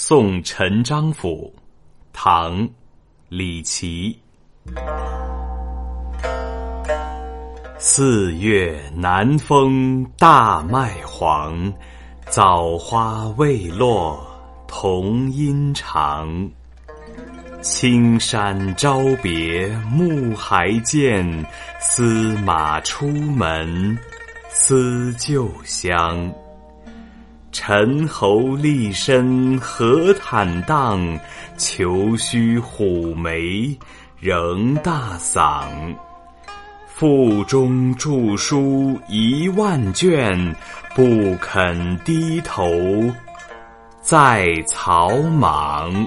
送陈章甫，唐·李琦。四月南风大麦黄，枣花未落同阴长。青山朝别暮还见，司马出门思旧乡。陈侯立身何坦荡，虬须虎眉仍大嗓。腹中著书一万卷，不肯低头在草莽。